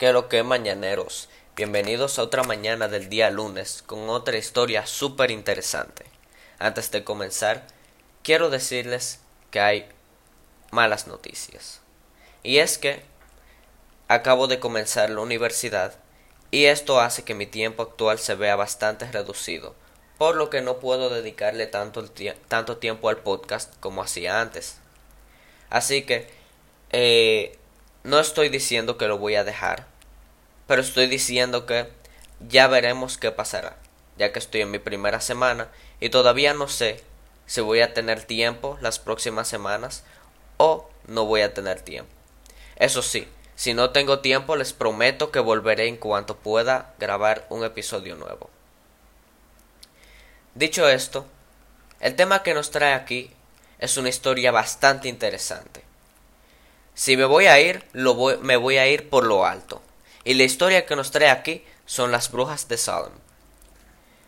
que lo que mañaneros. Bienvenidos a otra mañana del día lunes con otra historia súper interesante. Antes de comenzar, quiero decirles que hay malas noticias. Y es que acabo de comenzar la universidad y esto hace que mi tiempo actual se vea bastante reducido, por lo que no puedo dedicarle tanto, tanto tiempo al podcast como hacía antes. Así que eh, no estoy diciendo que lo voy a dejar, pero estoy diciendo que ya veremos qué pasará, ya que estoy en mi primera semana y todavía no sé si voy a tener tiempo las próximas semanas o no voy a tener tiempo. Eso sí, si no tengo tiempo les prometo que volveré en cuanto pueda grabar un episodio nuevo. Dicho esto, el tema que nos trae aquí es una historia bastante interesante. Si me voy a ir, lo me voy a ir por lo alto. Y la historia que nos trae aquí son las brujas de Salem.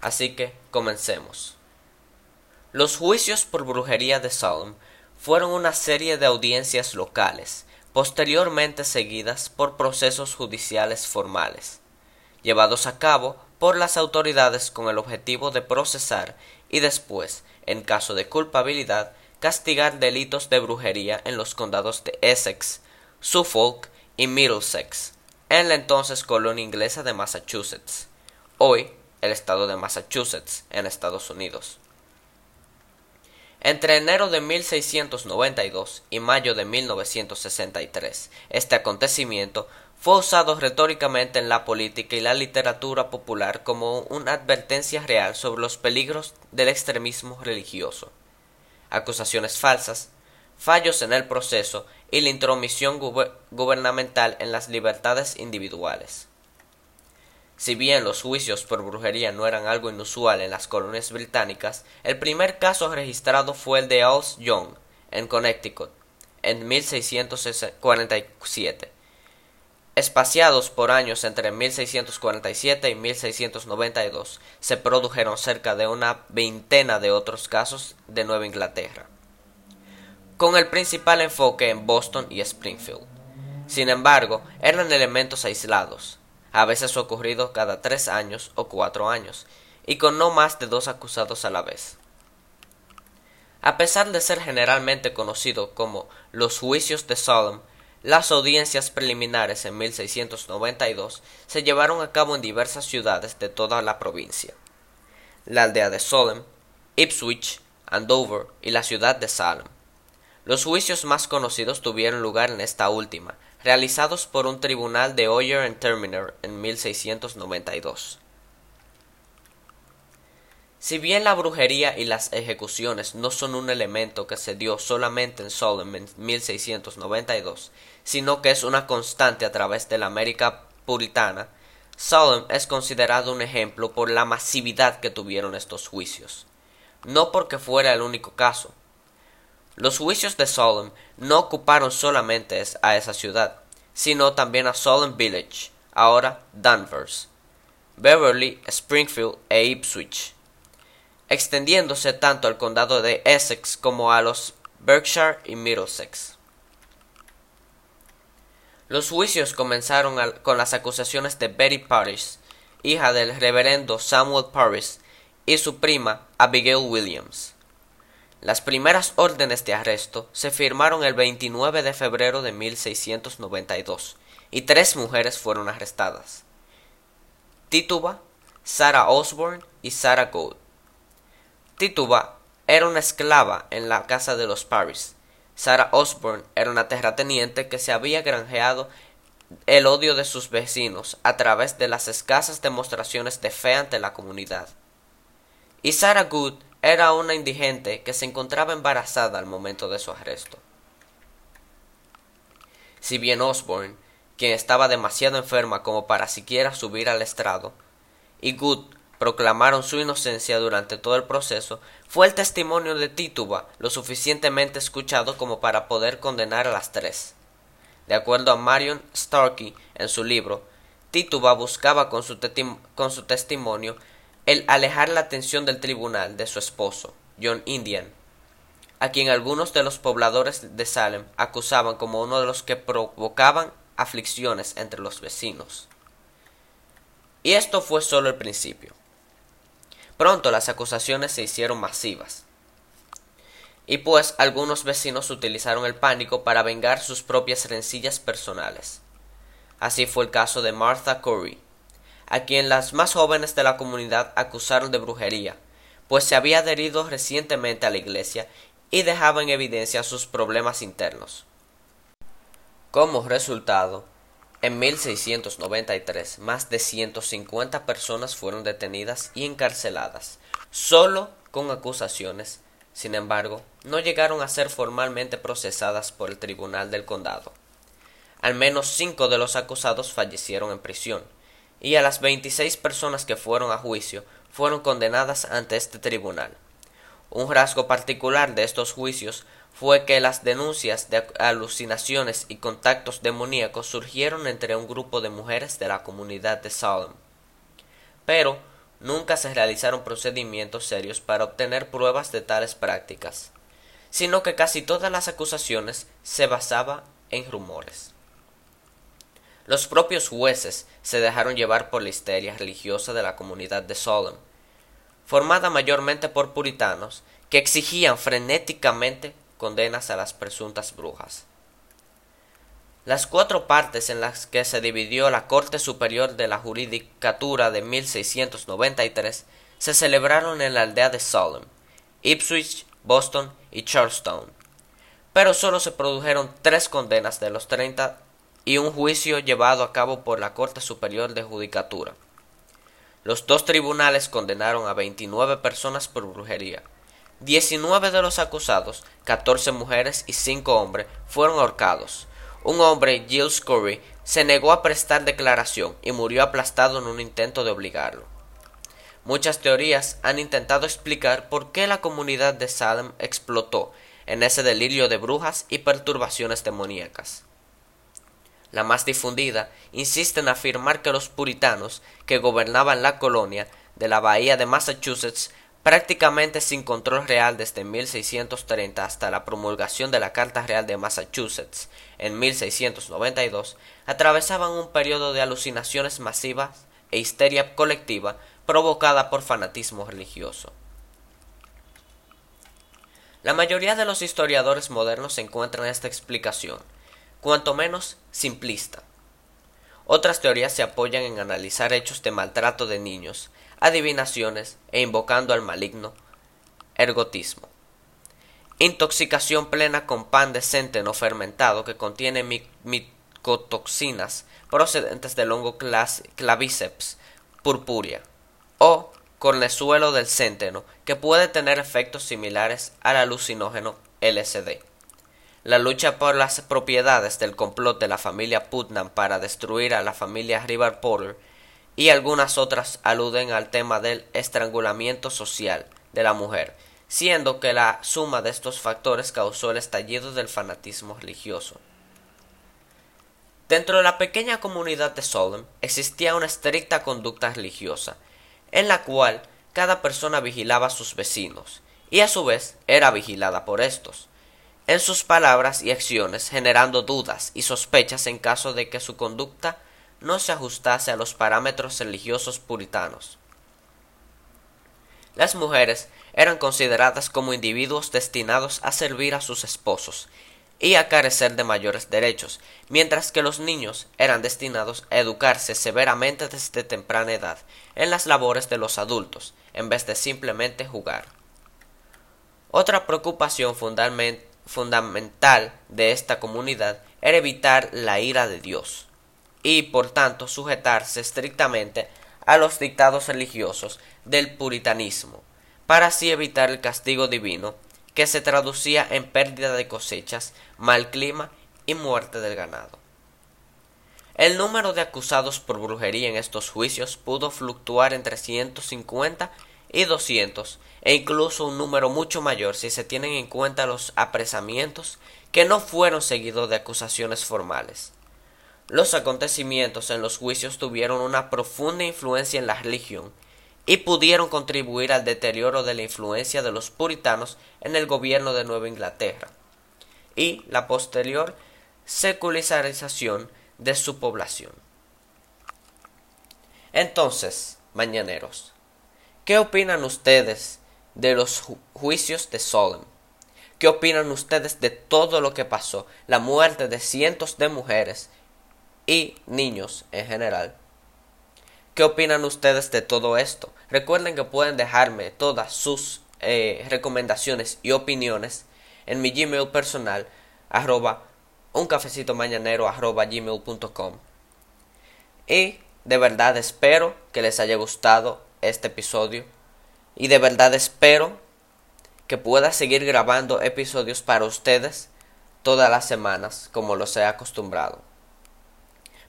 Así que comencemos. Los juicios por brujería de Salem fueron una serie de audiencias locales, posteriormente seguidas por procesos judiciales formales, llevados a cabo por las autoridades con el objetivo de procesar y después, en caso de culpabilidad, castigar delitos de brujería en los condados de Essex, Suffolk y Middlesex, en la entonces colonia inglesa de Massachusetts, hoy el estado de Massachusetts, en Estados Unidos. Entre enero de 1692 y mayo de 1963, este acontecimiento fue usado retóricamente en la política y la literatura popular como una advertencia real sobre los peligros del extremismo religioso acusaciones falsas, fallos en el proceso y la intromisión gubernamental en las libertades individuales. Si bien los juicios por brujería no eran algo inusual en las colonias británicas, el primer caso registrado fue el de Alls Young, en Connecticut, en 1647. Espaciados por años entre 1647 y 1692, se produjeron cerca de una veintena de otros casos de Nueva Inglaterra, con el principal enfoque en Boston y Springfield. Sin embargo, eran elementos aislados, a veces ocurridos cada tres años o cuatro años, y con no más de dos acusados a la vez. A pesar de ser generalmente conocido como los juicios de Salem, las audiencias preliminares en 1692 se llevaron a cabo en diversas ciudades de toda la provincia. La aldea de Solem, Ipswich, Andover y la ciudad de Salem. Los juicios más conocidos tuvieron lugar en esta última, realizados por un tribunal de Oyer and Terminer en 1692. Si bien la brujería y las ejecuciones no son un elemento que se dio solamente en Solem en 1692, sino que es una constante a través de la América puritana, Salem es considerado un ejemplo por la masividad que tuvieron estos juicios, no porque fuera el único caso. Los juicios de Salem no ocuparon solamente a esa ciudad, sino también a Salem Village, ahora Danvers, Beverly, Springfield e Ipswich, extendiéndose tanto al condado de Essex como a los Berkshire y Middlesex. Los juicios comenzaron con las acusaciones de Betty Parrish, hija del reverendo Samuel Parrish, y su prima Abigail Williams. Las primeras órdenes de arresto se firmaron el 29 de febrero de 1692 y tres mujeres fueron arrestadas. Tituba, Sarah Osborne y Sarah Gould. Tituba era una esclava en la casa de los Parrish Sarah Osborne era una terrateniente que se había granjeado el odio de sus vecinos a través de las escasas demostraciones de fe ante la comunidad. Y Sarah Good era una indigente que se encontraba embarazada al momento de su arresto. Si bien Osborne, quien estaba demasiado enferma como para siquiera subir al estrado, y Good proclamaron su inocencia durante todo el proceso, fue el testimonio de Tituba lo suficientemente escuchado como para poder condenar a las tres. De acuerdo a Marion Starkey en su libro, Tituba buscaba con su, con su testimonio el alejar la atención del tribunal de su esposo, John Indian, a quien algunos de los pobladores de Salem acusaban como uno de los que provocaban aflicciones entre los vecinos. Y esto fue solo el principio. Pronto las acusaciones se hicieron masivas. Y pues algunos vecinos utilizaron el pánico para vengar sus propias rencillas personales. Así fue el caso de Martha Curry, a quien las más jóvenes de la comunidad acusaron de brujería, pues se había adherido recientemente a la iglesia y dejaba en evidencia sus problemas internos. Como resultado, en 1693 más de 150 personas fueron detenidas y encarceladas, solo con acusaciones. Sin embargo, no llegaron a ser formalmente procesadas por el Tribunal del Condado. Al menos cinco de los acusados fallecieron en prisión, y a las 26 personas que fueron a juicio fueron condenadas ante este tribunal. Un rasgo particular de estos juicios fue que las denuncias de alucinaciones y contactos demoníacos surgieron entre un grupo de mujeres de la comunidad de Salem. Pero nunca se realizaron procedimientos serios para obtener pruebas de tales prácticas, sino que casi todas las acusaciones se basaban en rumores. Los propios jueces se dejaron llevar por la histeria religiosa de la comunidad de Salem, formada mayormente por puritanos que exigían frenéticamente condenas a las presuntas brujas. Las cuatro partes en las que se dividió la Corte Superior de la Judicatura de 1693 se celebraron en la aldea de Salem, Ipswich, Boston y Charlestown, pero solo se produjeron tres condenas de los treinta y un juicio llevado a cabo por la Corte Superior de Judicatura. Los dos tribunales condenaron a 29 personas por brujería, 19 de los acusados, 14 mujeres y 5 hombres, fueron ahorcados. Un hombre, Giles Curry, se negó a prestar declaración y murió aplastado en un intento de obligarlo. Muchas teorías han intentado explicar por qué la comunidad de Salem explotó en ese delirio de brujas y perturbaciones demoníacas. La más difundida insiste en afirmar que los puritanos que gobernaban la colonia de la bahía de Massachusetts prácticamente sin control real desde 1630 hasta la promulgación de la Carta Real de Massachusetts en 1692, atravesaban un periodo de alucinaciones masivas e histeria colectiva provocada por fanatismo religioso. La mayoría de los historiadores modernos encuentran esta explicación, cuanto menos simplista. Otras teorías se apoyan en analizar hechos de maltrato de niños, adivinaciones e invocando al maligno ergotismo. Intoxicación plena con pan de centeno fermentado que contiene micotoxinas procedentes del hongo claviceps purpurea o cornezuelo del centeno que puede tener efectos similares al alucinógeno LSD. La lucha por las propiedades del complot de la familia Putnam para destruir a la familia River Porter y algunas otras aluden al tema del estrangulamiento social de la mujer, siendo que la suma de estos factores causó el estallido del fanatismo religioso. Dentro de la pequeña comunidad de Solem existía una estricta conducta religiosa, en la cual cada persona vigilaba a sus vecinos, y a su vez era vigilada por estos, en sus palabras y acciones generando dudas y sospechas en caso de que su conducta no se ajustase a los parámetros religiosos puritanos. Las mujeres eran consideradas como individuos destinados a servir a sus esposos y a carecer de mayores derechos, mientras que los niños eran destinados a educarse severamente desde temprana edad en las labores de los adultos, en vez de simplemente jugar. Otra preocupación fundamental de esta comunidad era evitar la ira de Dios y por tanto sujetarse estrictamente a los dictados religiosos del puritanismo, para así evitar el castigo divino que se traducía en pérdida de cosechas, mal clima y muerte del ganado. El número de acusados por brujería en estos juicios pudo fluctuar entre 150 y 200, e incluso un número mucho mayor si se tienen en cuenta los apresamientos que no fueron seguidos de acusaciones formales. Los acontecimientos en los juicios tuvieron una profunda influencia en la religión y pudieron contribuir al deterioro de la influencia de los puritanos en el gobierno de Nueva Inglaterra y la posterior secularización de su población. Entonces, mañaneros, ¿qué opinan ustedes de los juicios de Solem? ¿Qué opinan ustedes de todo lo que pasó? La muerte de cientos de mujeres y niños en general. ¿Qué opinan ustedes de todo esto? Recuerden que pueden dejarme todas sus eh, recomendaciones y opiniones en mi Gmail personal arroba un cafecito arroba gmail.com y de verdad espero que les haya gustado este episodio y de verdad espero que pueda seguir grabando episodios para ustedes todas las semanas como los he acostumbrado.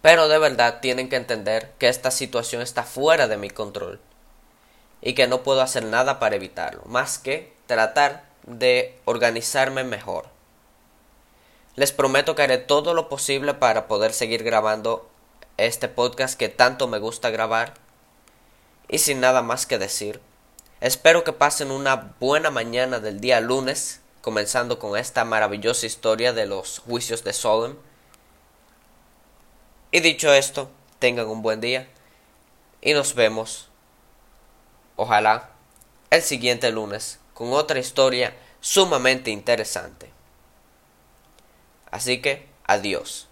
Pero de verdad tienen que entender que esta situación está fuera de mi control y que no puedo hacer nada para evitarlo, más que tratar de organizarme mejor. Les prometo que haré todo lo posible para poder seguir grabando este podcast que tanto me gusta grabar. Y sin nada más que decir, Espero que pasen una buena mañana del día lunes, comenzando con esta maravillosa historia de los juicios de Solem. Y dicho esto, tengan un buen día y nos vemos, ojalá, el siguiente lunes con otra historia sumamente interesante. Así que, adiós.